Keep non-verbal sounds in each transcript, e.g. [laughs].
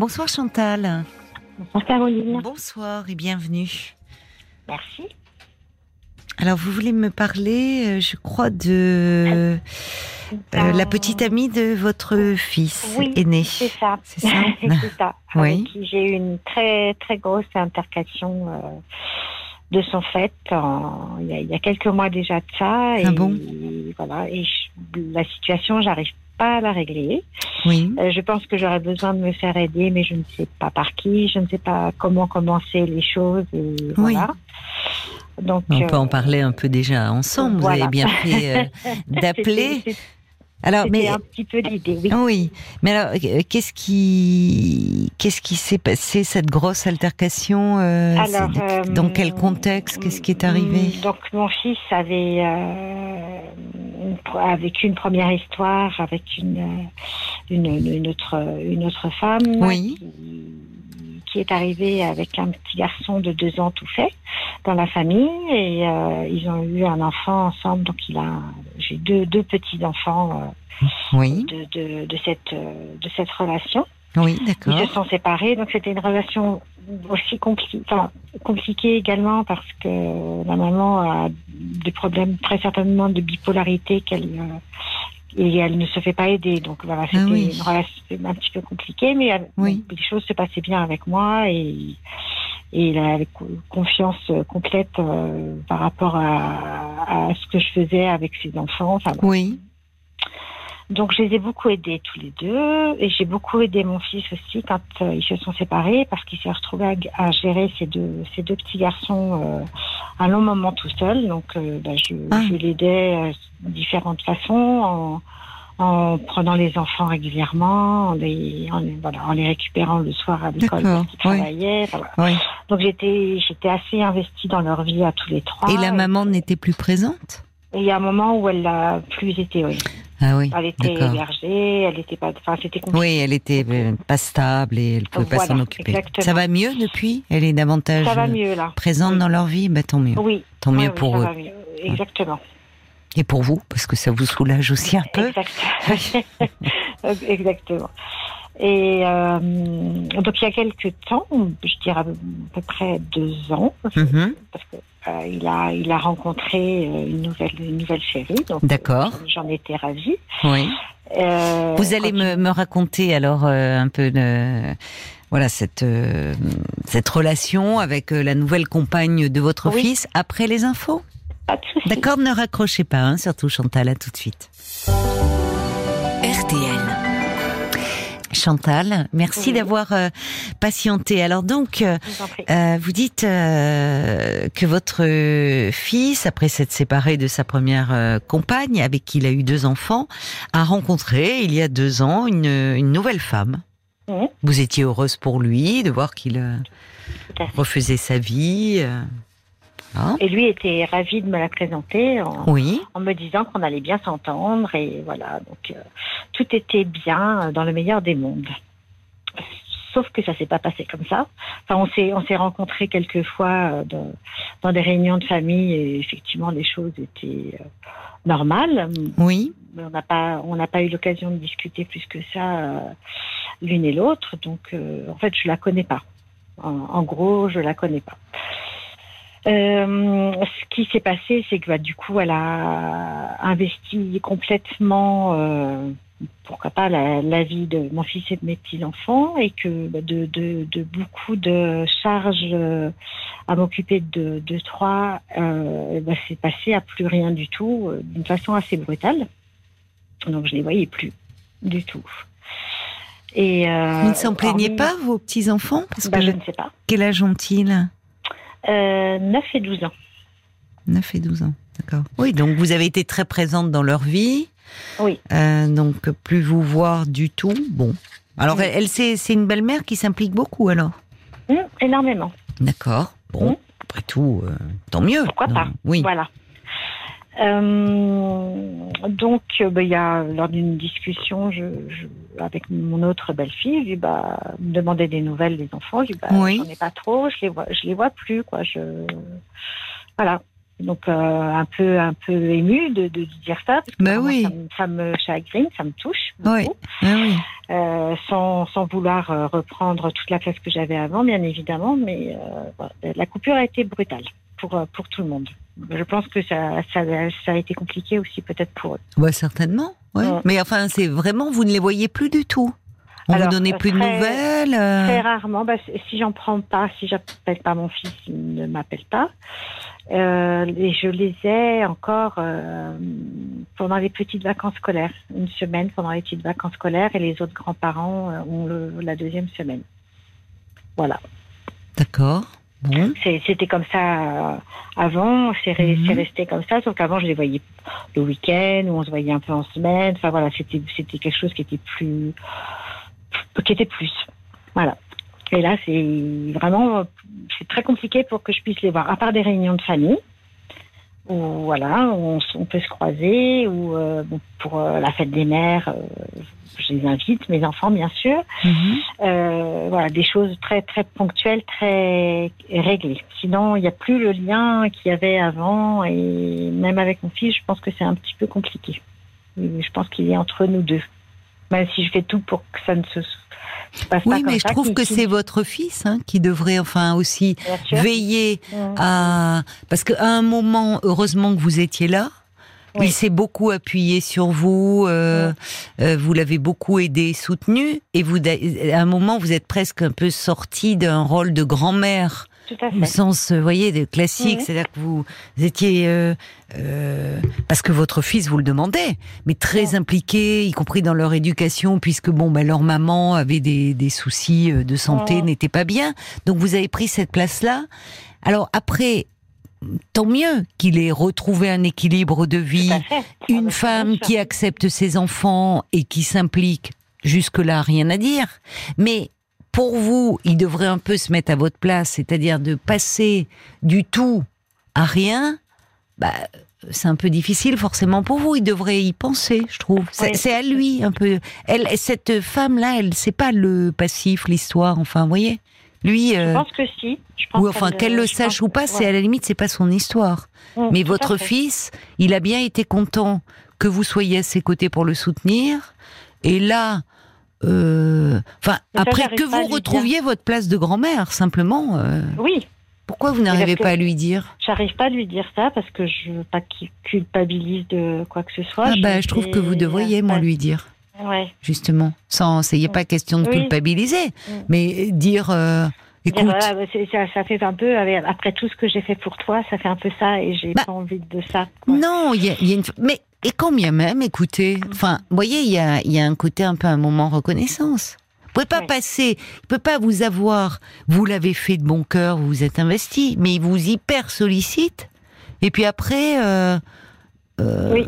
Bonsoir Chantal. Bonsoir Caroline. Bonsoir et bienvenue. Merci. Alors vous voulez me parler, euh, je crois, de euh, la petite amie de votre fils Oui, aîné. C'est ça. C'est ça [laughs] C'est ça. [laughs] Oui. J'ai eu une très très grosse intercation euh, de son fait en- il y, a, il y a quelques mois déjà de ça. Et Ah bon? voilà. Et je- la situation, j'arrive pas à la régler. Oui. Euh, je pense que j'aurais besoin de me faire aider, mais je ne sais pas par qui, je ne sais pas comment commencer les choses. Et Oui. voilà. Donc, On peut euh, en parler un peu déjà ensemble. Vous voilà. avez bien fait euh, [laughs] d'appeler. Alors, mais un petit peu l'idée, oui. oui. Mais alors, euh, qu'est-ce qui, qu'est-ce qui s'est passé cette grosse altercation euh, Alors, euh, Dans quel contexte Qu'est-ce qui est arrivé Donc mon fils avait euh, une pro- a vécu une première histoire avec une une, une autre une autre femme Oui. qui, qui est arrivée avec un petit garçon de deux ans tout fait dans la famille et euh, ils ont eu un enfant ensemble donc il a j'ai deux deux petits enfants Oui. de, de de cette euh, de cette relation Oui, ils d'accord. se sont séparés, donc c'était une relation aussi compli- enfin, compliquée également parce que la maman a des problèmes très certainement de bipolarité qu'elle euh, et elle ne se fait pas aider. Donc voilà, c'était Ah oui. une relation un petit peu compliquée, mais Oui. les choses se passaient bien avec moi et et il avait co- confiance euh, complète euh, par rapport à, à ce que je faisais avec ses enfants. Enfin. Oui. Donc je les ai beaucoup aidés tous les deux et j'ai beaucoup aidé mon fils aussi quand euh, ils se sont séparés parce qu'il s'est retrouvé à, à gérer ces deux ces deux petits garçons euh, un long moment tout seul. Donc euh, bah, je, Ah. je l'aidais euh, de différentes façons en, en prenant les enfants régulièrement, en les, en, voilà, en les récupérant le soir à l'école parce qu'ils oui. travaillaient. Enfin, voilà. Oui. Donc j'étais j'étais assez investie dans leur vie à tous les trois. Et la maman n'était plus présente? Et il y a un moment où elle l'a plus été. Oui. Ah oui. Elle était hébergée, elle était pas. Enfin c'était compliqué. Oui, elle était euh, pas stable et elle pouvait pas s'en occuper. exactement. Ça va mieux depuis? Elle est davantage Ça va euh, mieux là. présente Oui. dans leur vie? Bah, Tant mieux. Oui. Tant mieux oui, pour ça eux. va mieux. Exactement. Et pour vous, parce que ça vous soulage aussi un peu. Exact- [laughs] Exactement. Et euh, donc il y a quelques temps, je dirais à peu près deux ans, Mhm. parce que euh, il a il a rencontré euh, une nouvelle une nouvelle chérie. D'accord. j'en étais ravie. Oui. Euh, Vous allez me, me raconter alors euh, un peu de voilà cette euh, cette relation avec euh, la nouvelle compagne de votre Oui. fils après les infos? Pas de souci. D'accord, ne raccrochez pas, hein, surtout Chantal, à tout de suite. Chantal, merci Oui. d'avoir euh, patienté. Alors donc, euh, vous euh, vous dites euh, que votre fils, après s'être séparé de sa première compagne, avec qui il a eu deux enfants, a rencontré il y a deux ans une, une nouvelle femme. Vous étiez heureuse pour lui de voir qu'il refaisait sa vie. Et lui était ravi de me la présenter en, oui, en me disant qu'on allait bien s'entendre et voilà donc euh, tout était bien dans le meilleur des mondes. Sauf que ça s'est pas passé comme ça. Enfin, on s'est on s'est rencontrés quelques fois euh, dans, dans des réunions de famille et effectivement les choses étaient euh, normales. oui, Mais on n'a pas on n'a pas eu l'occasion de discuter plus que ça euh, l'une et l'autre. Donc en fait je la connais pas. En, en gros je la connais pas. Euh, ce qui s'est passé, c'est que bah, du coup, elle a investi complètement, euh, pourquoi pas, la, la vie de mon fils et de mes petits enfants, et que bah, de, de, de beaucoup de charges euh, à m'occuper de, de trois, euh, bah, c'est passé à plus rien du tout, euh, d'une façon assez brutale. Donc je les voyais plus du tout. Et euh, vous ne s'en plaignez pas, vos petits enfants Parce bah, que Je ne sais pas. quel âge ont-ils? Euh, 9 et 12 ans. 9 et 12 ans, d'accord. Oui, donc vous avez été très présente dans leur vie. Oui. Euh, donc plus vous voir du tout, bon. Alors Oui. elle, elle, c'est une belle-mère qui s'implique beaucoup alors? Hum, énormément. D'accord. Bon, Mm. après tout, euh, tant mieux. Pourquoi Non, pas? Oui. Voilà. Euh, donc, euh, bah, il y a lors d'une discussion je, je- avec mon autre belle-fille, je bah, me demandait des nouvelles des enfants. Je lui bah, Oui. j'en ai pas trop, je les vois, je les vois plus, quoi. Je, voilà. Donc euh, un peu un peu émue de, de dire ça parce que Bah oui. ça, me- ça me chagrine, ça me touche Oui. beaucoup. Ah oui. Euh, sans, sans vouloir euh, reprendre toute la place que j'avais avant, bien évidemment, mais euh, la coupure a été brutale pour pour tout le monde. Je pense que ça ça, ça a été compliqué aussi peut-être pour eux. Bah, certainement. ouais. Ouais. Mais enfin, c'est vraiment, vous ne les voyez plus du tout. On Alors, vous donnait plus de nouvelles. euh, Très rarement, bah, si j'en prends pas, si j'appelle pas mon fils, il ne m'appelle pas. Euh, et je les ai encore euh, pendant les petites vacances scolaires, une semaine pendant les petites vacances scolaires, et les autres grands-parents euh, ont le- la deuxième semaine. Voilà. D'accord. Bon. C'était comme ça avant, c'est re- Mhm. c'est resté comme ça, sauf qu'avant je les voyais le week-end, ou on se voyait un peu en semaine. Enfin voilà, c'était quelque chose qui était plus, qui était plus. Voilà. Et là, c'est vraiment, c'est très compliqué pour que je puisse les voir, à part des réunions de famille, où voilà, on, on peut se croiser, ou euh, bon, pour euh, la fête des mères, euh, je les invite, mes enfants bien sûr. Mhm. Voilà, des choses très très ponctuelles, très réglées. Sinon, il n'y a plus le lien qu'il y avait avant, et même avec mon fils, je pense que c'est un petit peu compliqué. Je pense qu'il est entre nous deux. Même si je fais tout pour que ça ne se, se passe pas Oui, mais je trouve que c'est votre fils hein, qui devrait enfin aussi veiller Mmh. à parce qu'à un moment, heureusement que vous étiez là. Oui. Il s'est beaucoup appuyé sur vous, euh, euh, vous l'avez beaucoup aidé, soutenu, et vous, à un moment, vous êtes presque un peu sorti d'un rôle de grand-mère Tout à au sens, euh, voyez, de classique, Mhm. c'est-à-dire que vous étiez, euh, euh, parce que votre fils vous le demandait, mais très Ouais. impliqué, y compris dans leur éducation, puisque bon, ben leur maman avait des, des soucis euh, de santé, Ouais. n'était pas bien, donc vous avez pris cette place-là. Alors après, tant mieux qu'il ait retrouvé un équilibre de vie, une bah, femme qui accepte ses enfants et qui s'implique, jusque-là, rien à dire. Mais pour vous, il devrait un peu se mettre à votre place, c'est-à-dire de passer du tout à rien. Bah, c'est un peu difficile forcément pour vous. Il devrait y penser, je trouve. C'est Oui. à lui un peu. Elle, cette femme-là, elle, c'est pas le passif, l'histoire. Enfin, vous voyez. Lui, Je euh, pense que si. Je pense ou enfin qu'elle le sache ou pas, c'est à la limite, c'est pas son histoire. Mmh, Mais votre fils, il a bien été content que vous soyez à ses côtés pour le soutenir. Et là, euh, enfin, ça, après que vous retrouviez votre place de grand-mère, simplement, euh, Oui, pourquoi vous n'arrivez pas à lui dire? J'arrive pas à lui dire ça parce que je veux pas qu'il culpabilise de quoi que ce soit. Ah bah, je trouve que vous devriez, moi, lui dire, Ouais. justement. Sans, il n'y a pas question de Oui. culpabiliser, Mm. mais dire, euh, Dire, écoute, voilà, ça, ça fait un peu, après tout ce que j'ai fait pour toi, ça fait un peu ça et j'ai Bah, pas envie de ça. quoi. Non, il y a, il y a une. Mais et quand bien même, écoutez, enfin, vous voyez, il y a, il y a un côté un peu un moment reconnaissance. Vous pouvez pas Ouais. passer, il peut pas vous avoir. Vous l'avez fait de bon cœur, vous vous êtes investi, mais il vous hyper sollicite. Et puis après, euh, euh, Oui.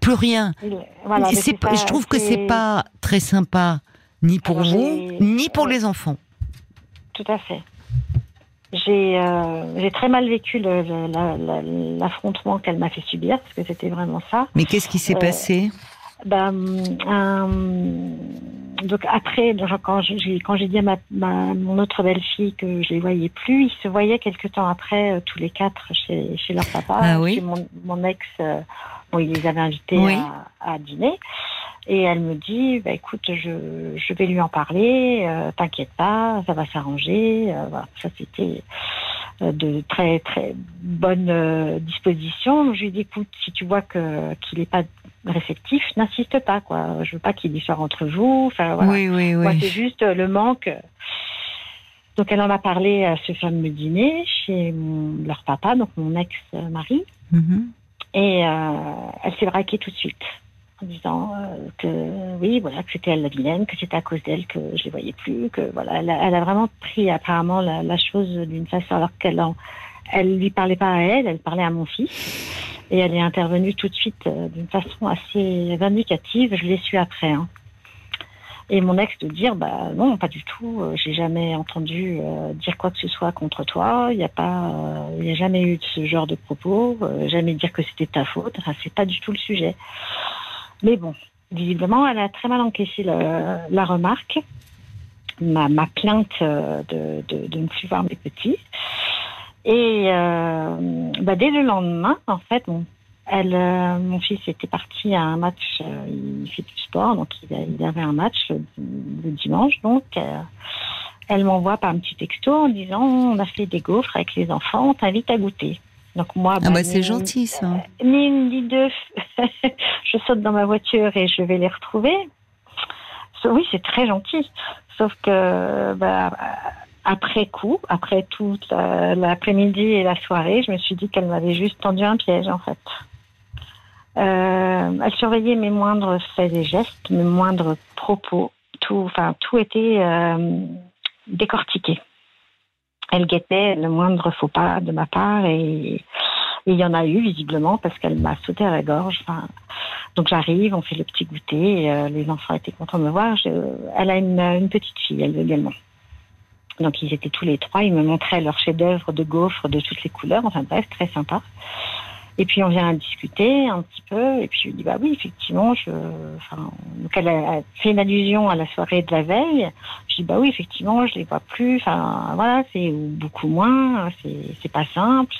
plus rien. Voilà, pas- je trouve que c'est pas très sympa, ni pour Alors, vous, ni pour ouais. les enfants. Tout à fait. J'ai euh, très mal vécu l'affrontement qu'elle m'a fait subir parce que c'était vraiment ça. Mais qu'est-ce qui s'est Euh, passé? Ben, euh, donc après, quand j'ai quand dit à ma, ma- mon autre belle-fille que je les voyais plus, ils se voyaient quelque temps après euh, tous les quatre chez, chez leur papa. Ah oui. Mon, mon ex, bon, il les avait invités Oui. à, à dîner. Et elle me dit, bah, écoute, je, je vais lui en parler, euh, t'inquiète pas, ça va s'arranger. Euh, voilà, ça c'était euh, de très très bonne euh, disposition. Je lui ai dit, écoute, si tu vois que qu'il n'est pas réceptif, n'insiste pas, quoi. Je veux pas qu'il y d'histoire entre vous. Enfin, voilà. Oui, oui, Moi, c'est oui. juste le manque. Donc, elle en a parlé à ce fameux dîner chez mon- leur papa, donc mon ex-mari. Mhm. Et elle s'est braquée tout de suite en disant euh, que oui, voilà, que c'était elle la vilaine, que c'était à cause d'elle que je les voyais plus, que voilà, elle a, vraiment pris apparemment la, chose d'une façon alors qu'elle en, elle lui parlait pas à elle, elle parlait à mon fils. Et elle est intervenue tout de suite euh, d'une façon assez vindicative. Je l'ai su après. Hein. Et mon ex de dire, bah non, pas du tout. euh, J'ai jamais entendu euh, dire quoi que ce soit contre toi. Il n'y a pas, il a jamais eu de ce genre de propos. jamais dire que c'était ta faute. Enfin, c'est pas du tout le sujet. Mais bon, visiblement, elle a très mal encaissé la remarque, ma, plainte euh, de, de, de ne plus voir mes petits. Et euh, bah, dès le lendemain, en fait, bon, elle, euh, mon fils était parti à un match, il fait du sport, donc il, avait un match le, le dimanche, donc elle m'envoie par un petit texto en disant on a fait des gaufres avec les enfants, on t'invite à goûter. Donc moi, ah bah, c'est gentil ça. Ni une ni deux, [laughs] je saute dans ma voiture et je vais les retrouver. Oui, c'est très gentil. Sauf que bah, après coup, après toute l'après-midi et la soirée, je me suis dit qu'elle m'avait juste tendu un piège en fait. Euh, elle surveillait mes moindres faits et gestes, mes moindres propos. Tout, enfin, tout était euh, décortiqué. Elle guettait le moindre faux pas de ma part et il y en a eu visiblement parce qu'elle m'a sauté à la gorge. Donc j'arrive, on fait le petit goûter. Euh, les enfants étaient contents de me voir. Elle a une, une, petite fille, elle également. Donc ils étaient tous les trois. Ils me montraient leur chef-d'œuvre de gaufres de toutes les couleurs. Enfin bref, très sympa. Et puis on vient discuter un petit peu. Et puis je lui dis bah oui, effectivement. Enfin, donc elle a fait une allusion à la soirée de la veille. Je dis bah oui, effectivement, je les vois plus. Enfin voilà, c'est beaucoup moins. C'est pas simple.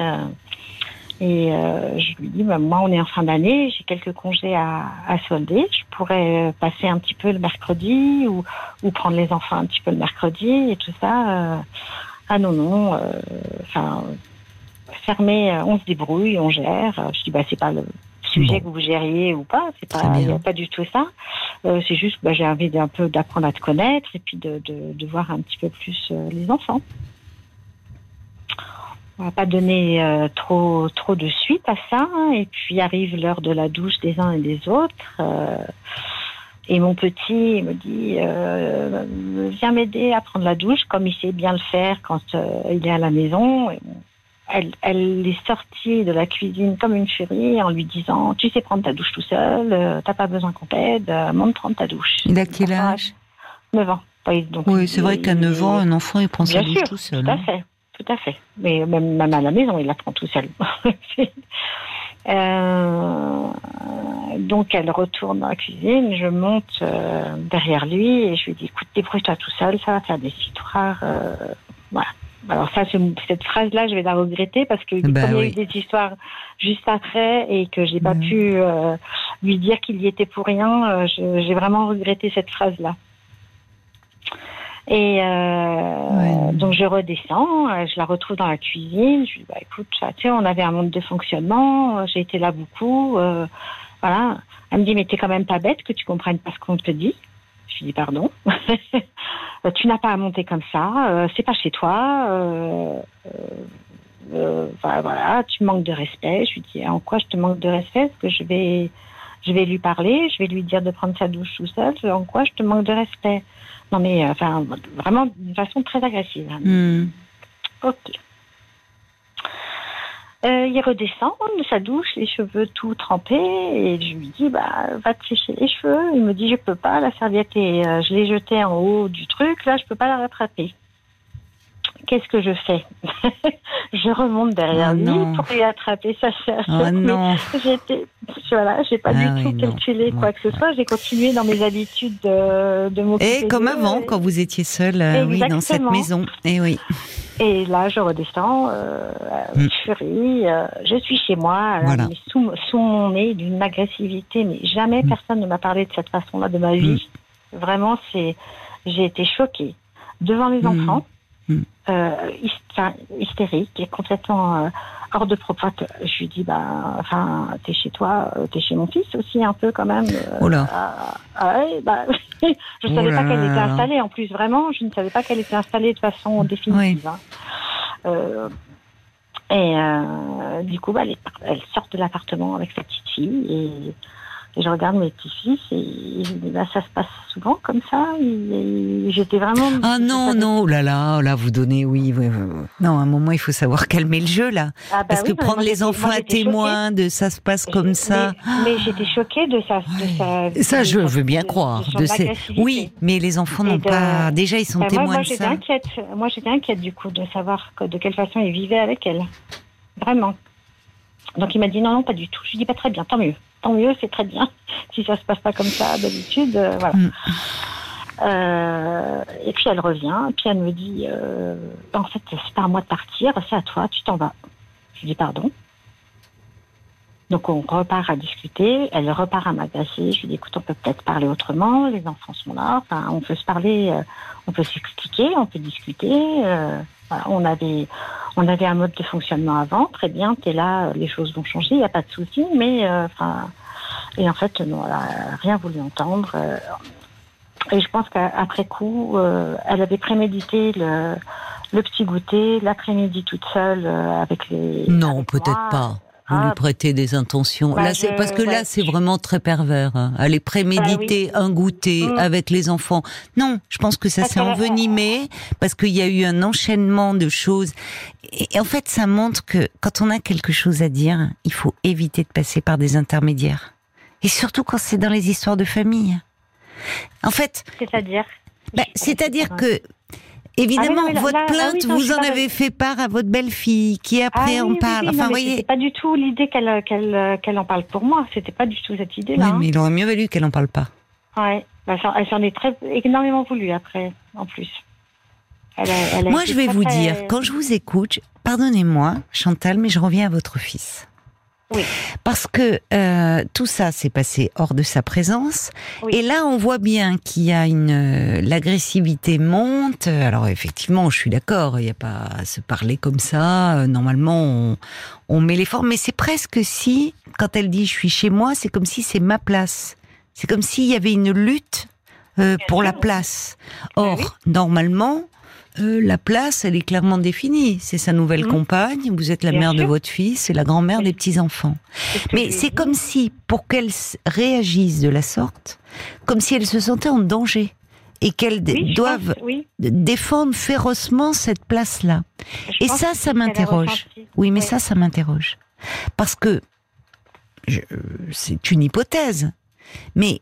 Et euh, je lui dis, bah, moi, on est en fin d'année, j'ai quelques congés à, à, solder. Je pourrais passer un petit peu le mercredi ou, ou, prendre les enfants un petit peu le mercredi et tout ça. Euh, ah non, non. Enfin, euh, fermé, on se débrouille, on gère. Je dis, bah, c'est pas le sujet bon. que vous gériez ou pas. C'est pas, a pas du tout ça. Euh, c'est juste, bah, j'ai envie d'un peu d'apprendre à te connaître et puis de, de, de voir un petit peu plus les enfants on va pas donner euh, trop trop de suite à ça. Hein. Et puis arrive l'heure de la douche des uns et des autres. Euh, et mon petit me dit euh, viens m'aider à prendre la douche comme il sait bien le faire quand il est à la maison. Elle, elle, est sortie de la cuisine comme une furie en lui disant tu sais prendre ta douche tout seul, t'as pas besoin qu'on t'aide, monte prendre ta douche. Il a quel âge? 9 ans. Donc, oui, c'est vrai qu'à 9 ans, un enfant, il prend sa douche sûr, tout seul. Tout à hein. fait tout à fait. Mais même, même, à la maison, il apprend tout seul. [laughs] euh, donc elle retourne dans la cuisine, je monte euh, derrière lui et je lui dis écoute, débrouille-toi tout seul, ça va faire des histoires. Euh, voilà. Alors ça, cette phrase-là, je vais la regretter parce que bah, comme il y a oui. eu des histoires juste après et que j'ai pas Mhm. pu euh, lui dire qu'il y était pour rien, euh, je- j'ai vraiment regretté cette phrase-là. Et euh, Ouais. donc je redescends, euh, je la retrouve dans la cuisine. Je lui dis bah écoute, ça, tu sais, on avait un monde de fonctionnement, euh, j'ai été là beaucoup, euh, voilà. Elle me dit mais t'es quand même pas bête que tu comprennes pas ce qu'on te dit. Je lui dis pardon. [laughs] Euh, tu n'as pas à monter comme ça, euh, c'est pas chez toi. Euh, euh, euh, voilà, tu manques de respect. Je lui dis en quoi je te manque de respect? Parce que je vais, je vais lui parler, je vais lui dire de prendre sa douche tout seul. En quoi je te manque de respect? Non mais enfin vraiment d'une façon très agressive. hein. Hmm. Ok. Euh, il redescend de sa douche, les cheveux tout trempés, et je lui dis bah va te sécher les cheveux. Il me dit je peux pas, la serviette est, euh, je l'ai jetée en haut du truc, là je peux pas la rattraper. Qu'est-ce que je fais [laughs] Je remonte derrière Ah lui non. pour lui attraper sa. Oh mais non. J'étais, voilà, j'ai pas Ah du oui, tout non. calculé quoi que ce soit. J'ai continué dans mes habitudes de, de m'occuper Et comme avant, quand vous étiez seul, euh, oui, dans cette maison. Et oui. Et là, je redescends, euh, Mm. furie. euh, je suis chez moi, là, Voilà. mais sous, sous mon nez, d'une agressivité, mais jamais Mm. personne ne m'a parlé de cette façon-là de ma vie. Vraiment, c'est, j'ai été choquée devant Mm. enfants, Mm. euh, hys- enfin, hystérique et complètement euh, hors de propos. Je lui dis, bah, enfin, t'es chez toi, euh, t'es chez mon fils aussi un peu quand même. euh, Oh là. ah, ah ouais, bah, [laughs] je ne Oh savais là pas qu'elle était installée. En plus, vraiment, je ne savais pas qu'elle était installée de façon définitive. hein. Euh, et euh, du coup, bah, elle, est par- elle sort de l'appartement avec sa petite fille et, et je regarde mes petits-fils et, dis, bah, ça se passe souvent comme ça. Et, et j'étais vraiment. Ah non, non, oh là là, oh là, vous donnez, oui, oui, oui, oui. Non, à un moment, il faut savoir calmer le jeu, là. Ah, bah Parce oui, que prendre moi, les enfants moi, à choquée. témoin de ça se passe comme ça. Mais, mais j'étais choquée de. De sa Ça, de je veux bien de- croire. de De ces... Oui, mais les enfants Et n'ont de- pas. Déjà, ils sont Bah, moi, témoins moi, de j'étais ça. inquiète. Moi, j'étais inquiète du coup de savoir que- de quelle façon il vivait avec elle. Vraiment. Donc, il m'a dit non, non, pas du tout. Je lui dis pas très bien, tant mieux. Tant mieux, c'est très bien. [laughs] Si ça se passe pas comme ça d'habitude, euh, voilà. Mm. Euh, et puis elle revient, et puis elle me dit euh, En fait, c'est pas à moi de partir, c'est à toi, tu t'en vas. Je lui dis Pardon. Donc on repart à discuter, elle repart à m'agacer. Je lui dis écoute, on peut peut-être parler autrement, les enfants sont là, enfin, on peut se parler, on peut s'expliquer, on peut discuter. Euh, voilà, on avait on avait un mode de fonctionnement avant, très bien, t'es là, les choses vont changer, il n'y a pas de souci, mais euh, enfin et en fait non, elle a rien voulu entendre. euh, et je pense qu'après coup, euh, elle avait prémédité le, le petit goûter, l'après-midi toute seule euh, avec les. Non, peut-être pas. Vous Ah, lui prêtez des intentions. Bah, là, c'est je- parce que là, ouais. c'est vraiment très pervers. hein. Aller préméditer un goûter Mm. avec les enfants. Non, je pense que ça s'est envenimé parce qu'il y a eu un enchaînement de choses. Et, et en fait, ça montre que quand on a quelque chose à dire, il faut éviter de passer par des intermédiaires. Et surtout quand c'est dans les histoires de famille. En fait, C'est-à-dire? bah, c'est-à-dire que, évidemment, Ah oui, non, là- votre là- là, plainte, oui, non, vous en pas avez fait part à votre belle-fille, qui après Ah en oui, oui, parle. oui, non, enfin, mais voyez. Pas du tout l'idée qu'elle qu'elle qu'elle en parle pour moi. C'était pas du tout cette Oui, idée-là. hein. mais il aurait mieux valu qu'elle en parle pas. Ouais. Bah, elle s'en est très énormément voulu après, en plus. Elle a- elle a Moi, je vais vous très- dire, quand je vous écoute, pardonnez-moi, Chantal, mais je reviens à votre fils. Oui. Parce que euh, tout ça s'est passé hors de sa présence. Oui. Et là, on voit bien qu'il y a une euh, l'agressivité monte. Alors effectivement, je suis d'accord. Il n'y a pas à se parler comme ça. Euh, Normalement, on, on met les formes. Mais c'est presque si, quand elle dit je suis chez moi, c'est comme si c'est ma place. C'est comme s'il y avait une lutte euh, pour la place. Or, oui. normalement, euh, la place, elle est clairement définie. C'est sa nouvelle Mhm. compagne, vous êtes la Bien mère de votre fils, c'est la grand-mère des petits-enfants. Mais c'est comme si, pour qu'elle réagisse de la sorte, comme si elle se sentait en danger et qu'elle d- Oui, je doive pense, oui, défendre férocement cette place-là. Et ça, ça m'interroge. Oui, mais Oui. ça, ça m'interroge. Parce que je- c'est une hypothèse. Mais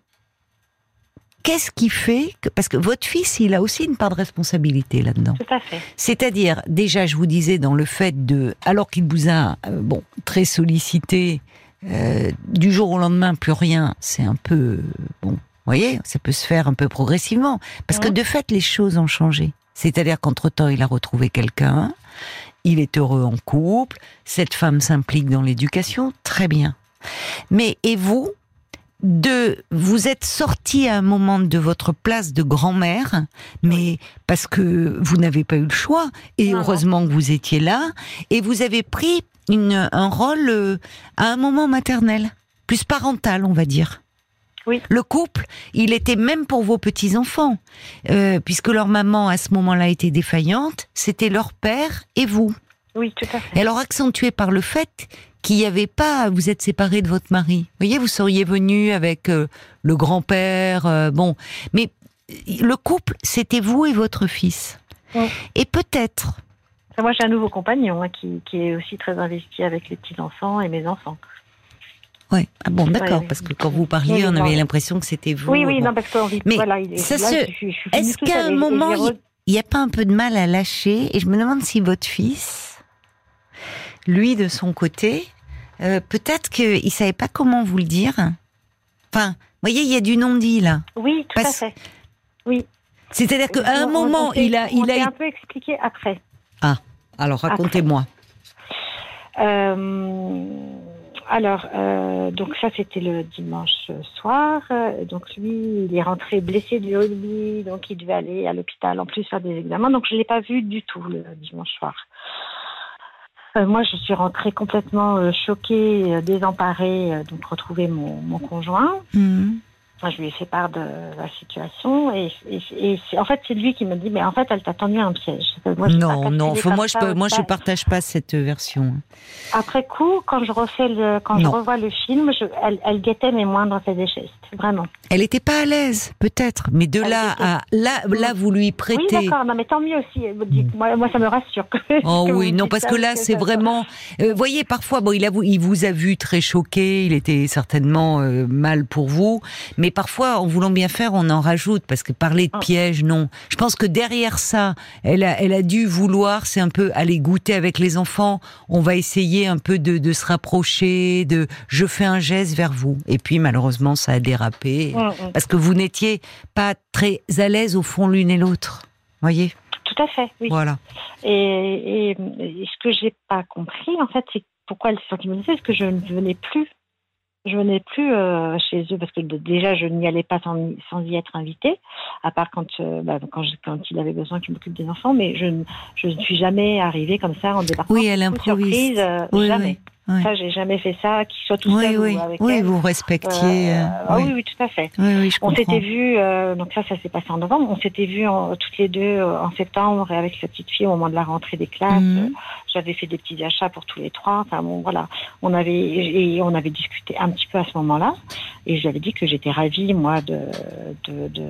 qu'est-ce qui fait que... Parce que votre fils, il a aussi une part de responsabilité là-dedans. Tout à fait. C'est-à-dire, déjà, je vous disais, dans le fait de, alors qu'il vous a, euh, bon, très sollicité, euh, du jour au lendemain, plus rien, c'est un peu, bon, vous voyez, ça peut se faire un peu progressivement, parce que de fait, les choses ont changé. C'est-à-dire qu'entre-temps, il a retrouvé quelqu'un, il est heureux en couple, cette femme s'implique dans l'éducation, très bien. Mais, et vous, de, vous êtes sorti à un moment de votre place de grand-mère, mais parce que vous n'avez pas eu le choix, et Non, non. heureusement que vous étiez là, et vous avez pris une, un rôle euh, à un moment maternel, plus parental, on va dire. Oui. Le couple, il était même pour vos petits-enfants, euh, puisque leur maman, à ce moment-là, était défaillante, c'était leur père et vous. Oui, tout à Et fait. alors accentué par le fait qu'il n'y avait pas, vous êtes séparés de votre mari. Vous voyez, vous seriez venu avec euh, le grand-père, euh, bon, mais euh, le couple, c'était vous et votre fils. Oui. Et peut-être, Moi, j'ai un nouveau compagnon hein, qui, qui est aussi très investi avec les petits-enfants et mes enfants. ouais, ah bon, d'accord, oui. parce que quand vous parliez, Oui, on avait l'impression que c'était vous. oui, oui, bon. non, parce qu'on vit. Mais voilà, il est, ça là, se- je je Est-ce qu'à un moment, il n'y a pas un peu de mal à lâcher? Et je me demande si votre fils, lui de son côté, euh, peut-être qu'il savait pas comment vous le dire. Enfin, vous voyez, il y a du non-dit là. Oui, tout Parce- à fait. Oui. C'est-à-dire qu'à un On- on- moment, on il a, on il s'est a. un peu expliqué après. Alors racontez-moi. Euh, alors, euh, donc ça, c'était le dimanche soir. Donc lui, il est rentré blessé du rugby, donc il devait aller à l'hôpital en plus faire des examens. Donc je l'ai pas vu du tout le dimanche soir. Euh, moi, je suis rentrée complètement euh, choquée, euh, désemparée, donc retrouver mon, mon conjoint. Mhm. Moi, je lui ai fait part de la situation et, et, et c'est- en fait, c'est lui qui me dit, mais en fait, elle t'a tendu un piège. Moi, non, non. Faut, moi, je peux, moi, je partage pas cette version. Après coup, quand je refais le, quand je revois le film, je, elle, elle guettait mes moindres faits et gestes, vraiment. Elle était pas à l'aise, peut-être, mais de Elle là était- à là, là, vous lui Oui, prêtez. d'accord, non, mais tant mieux aussi. Moi, moi, ça me rassure. que- Oh que oui, non, parce que là, c'est vraiment. euh, voyez, parfois, bon, il, a, il vous a vu très choqué, il était certainement euh, mal pour vous, mais Mais parfois, en voulant bien faire, on en rajoute parce que parler de Ah. piège, non. Je pense que derrière ça, elle a, elle a dû vouloir, c'est un peu aller goûter avec les enfants. On va essayer un peu de, de se rapprocher, de je fais un geste vers vous. Et puis malheureusement, ça a dérapé Mm, mm. parce que vous n'étiez pas très à l'aise au fond l'une et l'autre. Voyez, Tout à fait, oui. voilà. Et, et, et ce que j'ai pas compris, en fait, c'est pourquoi elle s'est menacée, c'est que je ne venais plus. Je venais plus euh, chez eux parce que déjà je n'y allais pas sans, sans y être invitée, à part quand euh, bah, quand, je- quand il avait besoin qu'il m'occupe des enfants, mais je, ne- je ne suis jamais arrivée comme ça en débarquant. Oui, elle improvise. surprise, euh, Oui, jamais. oui, oui. Ça, j'ai jamais fait ça, qu'il soit tout Oui, seul oui, ou avec oui, elle. vous respectiez. Euh, euh, ah oui. oui, tout à fait. oui, oui, je On s'était vus, euh, donc ça, ça s'est passé en novembre. On s'était vus en- toutes les deux euh, en septembre et avec sa petite fille au moment de la rentrée des classes. Mhm. Euh, J'avais fait des petits achats pour tous les trois. Enfin bon, voilà. On avait et on avait discuté un petit peu à ce moment-là. Et je lui avais dit que j'étais ravie, moi, de, de, de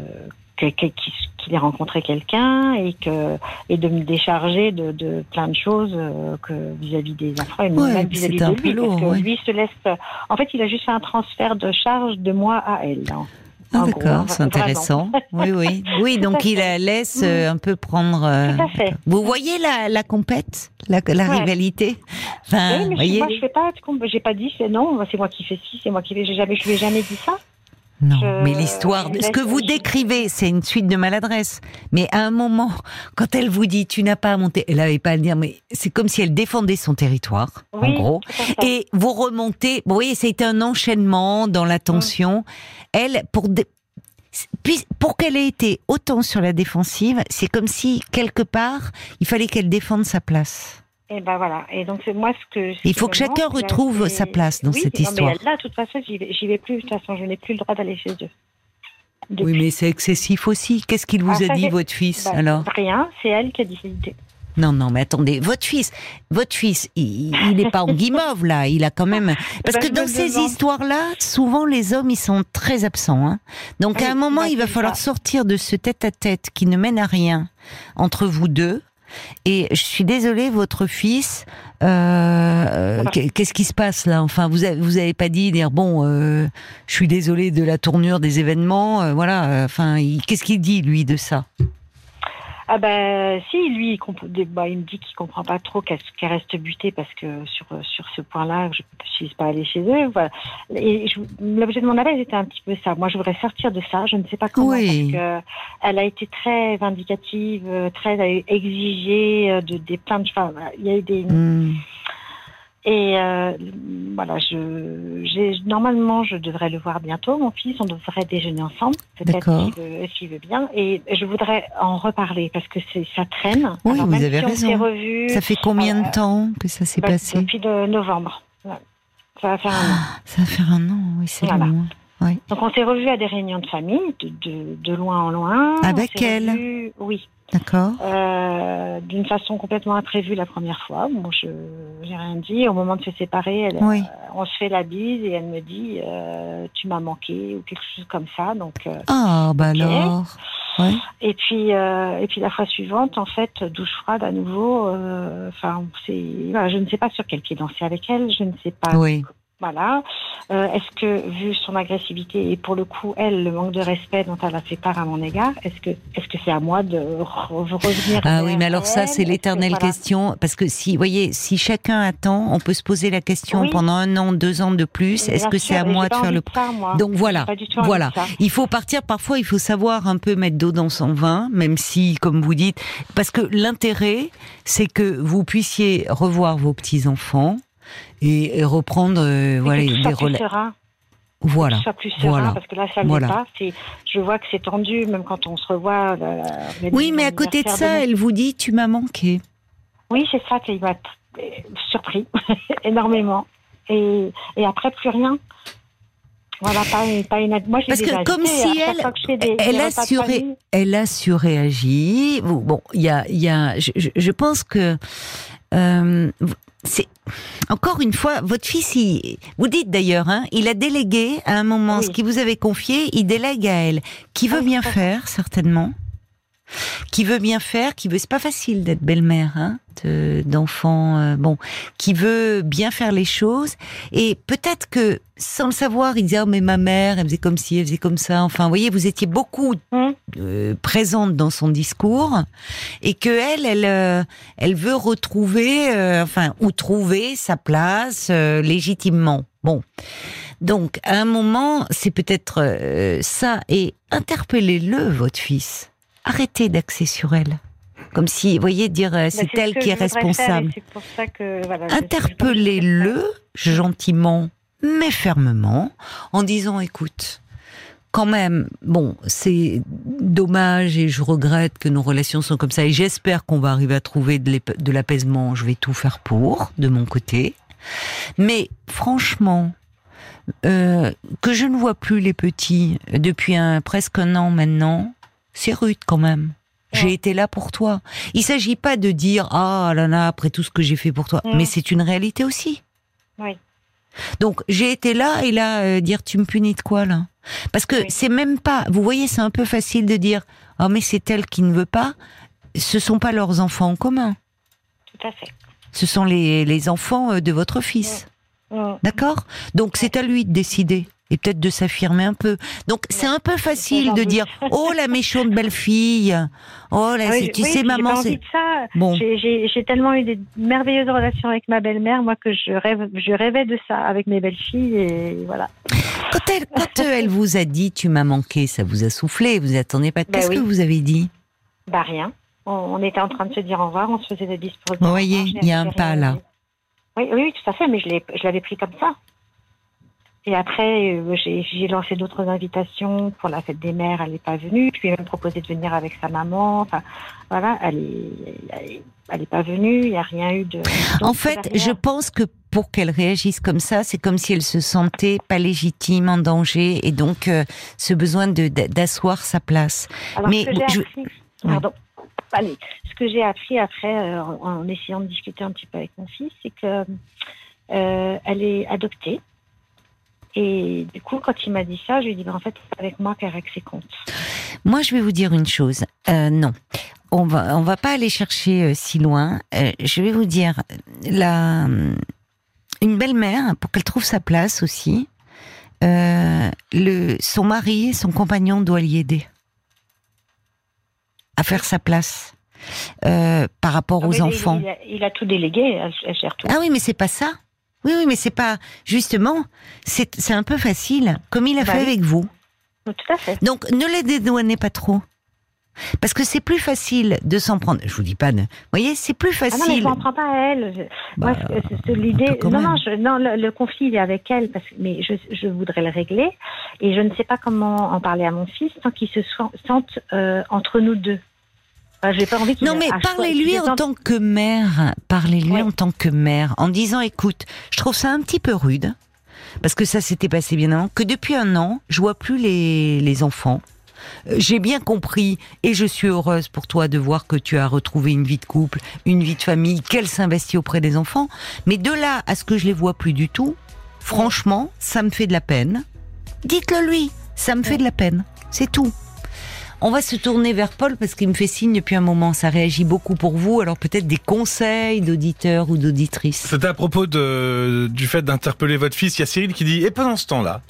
qu'il qu'il ait rencontré quelqu'un et que et de me décharger de, de plein de choses euh, que vis-à-vis des enfants et Ouais, même vis-à-vis de lui lourd, parce que ouais. lui se laisse en fait il a juste fait un transfert de charge de moi à elle hein. Ah, d'accord, hein, c'est intéressant. Oui, oui. [laughs] Oui, donc il la laisse euh, un peu prendre. euh, Tout à fait. Vous voyez la, la compète, la, la Ouais. rivalité? Enfin, Oui, mais voyez? moi, je fais pas, de j'ai pas dit, c'est non, c'est moi qui fais ci, c'est moi qui fais, jamais, je lui ai jamais dit ça. Non, je- mais l'histoire, je ce que vous décrivez, c'est une suite de maladresse. Mais à un moment, quand elle vous dit tu n'as pas à monter, elle n'avait pas à le dire, mais c'est comme si elle défendait son territoire, en gros. Et vous remontez, vous voyez, c'était un enchaînement dans la tension. Elle, pour dé- puis, pour qu'elle ait été autant sur la défensive, c'est comme si quelque part, il fallait qu'elle défende sa place. Et ben voilà. Et donc c'est moi ce que. ce Il faut que chacun retrouve sa place dans Oui, cette non, histoire. Mais là, de toute façon, j'y vais, vais plus. De toute façon, je n'ai plus le droit d'aller chez eux. Oui, mais c'est excessif aussi. Qu'est-ce qu'il vous Ah, a dit, votre fils, Bah, alors Rien, c'est elle qui a décidé. Non, non, mais attendez, votre fils, votre fils, il n'est pas [laughs] en guimauve là, il a quand même. Parce Ben, que dans ces histoires-là, souvent les hommes, ils sont très absents. Hein. Donc à un moment, bah, il va falloir ça. sortir de ce tête-à-tête qui ne mène à rien entre vous deux. Et je suis désolée, votre fils, euh, qu'est- qu'est-ce qui se passe là? Enfin, vous avez, vous avez pas dit dire bon, euh, je suis désolée de la tournure des événements, euh, voilà. euh, Enfin, qu'est-ce qu'il dit lui de ça? Ah ben si, lui, il, comp- bah, il me dit qu'il comprend pas trop qu'elle qu'elle reste butée parce que sur sur ce point-là, je ne suis pas aller chez eux. Voilà. Et je- l'objet de mon appel était un petit peu ça. Moi, je voudrais sortir de ça. Je ne sais pas comment Oui. parce que elle a été très vindicative, euh, très exigée euh, de des plein de enfin, Il y a eu des Hmm. Et euh, voilà, je, normalement, je devrais le voir bientôt, mon fils. On devrait déjeuner ensemble, peut-être s'il veut, s'il veut bien. Et je voudrais en reparler parce que c'est, ça traîne. Oui, Alors, vous même avez si raison. On Ça fait combien euh, de temps que ça s'est bah, passé depuis de novembre. Ça va faire un an. Ah, Ça va faire un an, oui, c'est Voilà. long. Donc on s'est revus à des réunions de famille, de, de, de loin en loin. Avec elle revus- Oui. D'accord. Euh, d'une façon complètement imprévue la première fois. Bon, je j'ai rien dit. Au moment de se séparer, elle, Oui. euh, on se fait la bise et elle me dit euh, tu m'as manqué ou quelque chose comme ça. Donc Ah, bah alors. Ouais. et puis et puis la fois suivante, en fait, douche froide à nouveau. Enfin, c'est voilà, je ne sais pas sur quel pied danser avec elle. Je ne sais pas. Oui. Voilà. Euh, est-ce que, vu son agressivité et pour le coup, elle, le manque de respect dont elle a fait part à mon égard, est-ce que est-ce que c'est à moi de re- revenir Ah oui, mais alors ça, c'est que- l'éternelle voilà. question. Parce que si, voyez, si chacun attend, on peut se poser la question Oui. pendant un an, deux ans de plus. Est-ce que c'est à moi de faire le. ça, moi. Donc voilà. Pas du tout Voilà. de. Il faut partir, parfois, il faut savoir un peu mettre d'eau dans son vin, même si, comme vous dites, parce que l'intérêt, c'est que vous puissiez revoir vos petits-enfants et, et reprendre, euh, Et voilà, soit plus relais. Voilà. soit plus serein, Voilà. parce que là, ça ne Voilà. pas. Je vois que c'est tendu, même quand on se revoit. la- Oui, mais à côté de ça, elle vous dit, tu m'as manqué. Oui, c'est ça qui m'a surpris [laughs] énormément. Et, et après, plus rien. Voilà, pas, une- pas une. Moi, Parce que comme si elle- des- elle des a elle a surréagi. Bon, il y a, y a, je pense que euh, c'est encore une fois votre fils. Il, vous dites d'ailleurs, hein, il a délégué à un moment Oui. ce qu'il vous avait confié. Il délègue à elle, qui veut Oui, bien à faire certainement. Qui veut bien faire, qui veut. C'est pas facile d'être belle-mère, hein, d'enfant. Euh, bon, qui veut bien faire les choses. Et peut-être que sans le savoir, il disait oh mais ma mère, elle faisait comme ci, elle faisait comme ça. Enfin, vous voyez, vous étiez beaucoup Hum. euh, présente dans son discours et que elle, elle, euh, elle veut retrouver, enfin, ou trouver sa place légitimement. Bon. Donc, à un moment, c'est peut-être ça. Et interpellez-le, votre fils. Arrêtez d'axer sur elle. Comme si, vous voyez, dire euh, Bah, c'est ce elle qui est responsable. Voilà. Interpellez-le gentiment, mais fermement, en disant écoute, quand même, bon, c'est dommage et je regrette que nos relations sont comme ça et j'espère qu'on va arriver à trouver de l'apaisement. Je vais tout faire pour, de mon côté. Mais franchement, euh, que je ne vois plus les petits depuis un, presque un an maintenant, c'est rude quand même. J'ai été là pour toi. Il s'agit pas de dire ah là là après tout ce que j'ai fait pour toi, Mm. mais c'est une réalité aussi. Oui. Donc j'ai été là et là euh, dire tu me punis de quoi là? Parce que Oui. c'est même pas. Vous voyez, c'est un peu facile de dire ah mais c'est elle qui ne veut pas. Ce sont pas leurs enfants en commun. Tout à fait. Ce sont les, les enfants euh, de votre fils. Hum. D'accord? Donc c'est à lui de décider et peut-être de s'affirmer un peu. Donc c'est un peu facile de dire oh la méchante belle fille. Oh là oui, tu oui, sais maman c'est bon. J'ai- tellement eu des merveilleuses relations avec ma belle-mère, moi que je rêve, je rêvais de ça avec mes belles-filles et voilà. Quand elle quand euh, elle vous a dit tu m'as manqué, ça vous a soufflé, vous attendez pas. Bah Qu'est-ce oui. que vous avez dit? Bah rien. On, on était en train de se dire au revoir, on se faisait des discours. Vous voyez, il y a un pas, là. Oui, oui, tout à fait, mais je l'avais pris comme ça. Et après, euh, j'ai lancé d'autres invitations pour la fête des mères, elle n'est pas venue. Je lui ai même proposé de venir avec sa maman. Enfin, voilà, elle est, elle est, elle est pas venue, il n'y a rien eu de. En fait, je pense que pour qu'elle réagisse comme ça, c'est comme si elle se sentait pas légitime, en danger, et donc euh, ce besoin d'asseoir sa place. Alors, Mais je- appris, pardon, allez, ce que j'ai appris après, euh, en essayant de discuter un petit peu avec mon fils, c'est que elle est adoptée. Et du coup, quand il m'a dit ça, je lui ai dit, ben, en fait, c'est avec moi qu'elle règle ses comptes. Moi, je vais vous dire une chose. Euh, non, on va on va pas aller chercher euh, si loin. Euh, je vais vous dire la une belle-mère pour qu'elle trouve sa place aussi. le son mari, son compagnon doit l'y aider à faire sa place par rapport Ah, aux enfants. Il, a, il a tout délégué, elle, elle gère tout. Ah oui, mais c'est pas ça. Oui, oui, mais c'est pas justement. C'est c'est un peu facile, comme il a Bah fait oui. avec vous. Tout à fait. Donc, ne les dédouanez pas trop. Parce que c'est plus facile de s'en prendre. Je vous dis pas de. Vous voyez, c'est plus Ah non, mais je facile. m'en prends pas à elle. Bah, l'idée. Non, non, je- non, le, le conflit il est avec elle, parce que, mais je, je voudrais le régler. Et je ne sais pas comment en parler à mon fils sans qu'il se sente euh, entre nous deux. Enfin, j'ai pas envie Non, mais parlez-lui en tant que mère. Parlez-lui Ouais. en tant que mère, en disant écoute, je trouve ça un petit peu rude, parce que ça s'était passé bien avant, que depuis un an, je vois plus les, les enfants. Euh, J'ai bien compris et je suis heureuse pour toi de voir que tu as retrouvé une vie de couple, une vie de famille, qu'elle s'investit auprès des enfants. Mais de là à ce que je les vois plus du tout, franchement, ça me fait de la peine. Dites-le lui, ça me fait de la peine. C'est tout. On va se tourner vers Paul parce qu'il me fait signe depuis un moment. Ça réagit beaucoup pour vous. Alors peut-être des conseils d'auditeurs ou d'auditrices. C'est à propos de, du fait d'interpeller votre fils. Il y a Cyril qui dit, et pendant ce temps-là,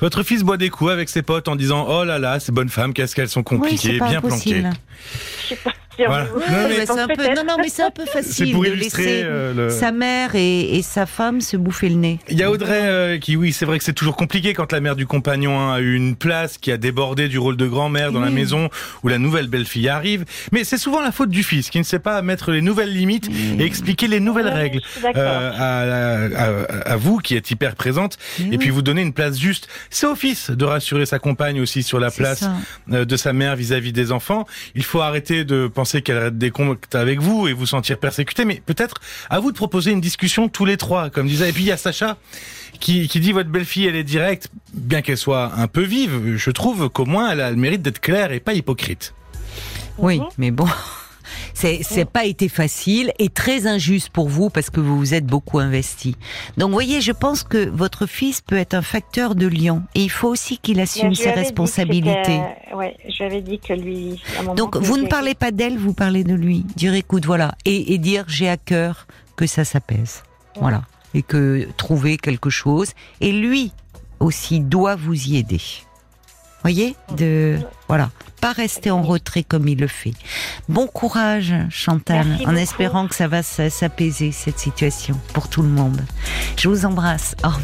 votre fils boit des coups avec ses potes en disant, oh là là, ces bonnes femmes, qu'est-ce qu'elles sont Oui, compliquées, c'est pas bien impossible. planquées. Voilà. Non, Ouais, mais- c'est un peu, peut-être. non, non, mais c'est un peu C'est facile pour de illustrer laisser euh, le... sa mère et, et sa femme se bouffer le nez. Il y a Audrey euh, qui, oui, c'est vrai que c'est toujours compliqué quand la mère du compagnon hein, a eu une place, qui a débordé du rôle de grand-mère dans la maison où la nouvelle belle-fille arrive. Mais c'est souvent la faute du fils qui ne sait pas mettre les nouvelles limites et expliquer les nouvelles Ouais, règles. euh, à, à- à vous qui êtes hyper présente et puis vous donner une place juste. C'est au fils de rassurer sa compagne aussi sur la place ça. de sa mère vis-à-vis des enfants. Il faut arrêter de penser qu'elle arrête des comptes avec vous et vous sentir persécuté, mais peut-être à vous de proposer une discussion tous les trois, comme disait. Et puis il y a Sacha qui, qui dit votre belle-fille, elle est directe, bien qu'elle soit un peu vive. Je trouve qu'au moins elle a le mérite d'être claire et pas hypocrite. Oui, mais bon. C'est c'est pas été facile et très injuste pour vous parce que vous vous êtes beaucoup investi. Donc, vous voyez, je pense que votre fils peut être un facteur de lien et il faut aussi qu'il assume ses responsabilités. c'était- Ouais, je lui avais dit que lui. à un moment Donc, vous ne parlez pas d'elle, vous parlez de lui. Dire, écoute, voilà, et, et dire, j'ai à cœur que ça s'apaise, voilà, et que trouver quelque chose. Et lui aussi doit vous y aider. Voyez, de voilà, pas rester en retrait comme il le fait. Bon courage, Chantal, Merci en beaucoup. espérant que ça va s'apaiser cette situation pour tout le monde. Je vous embrasse. Au revoir.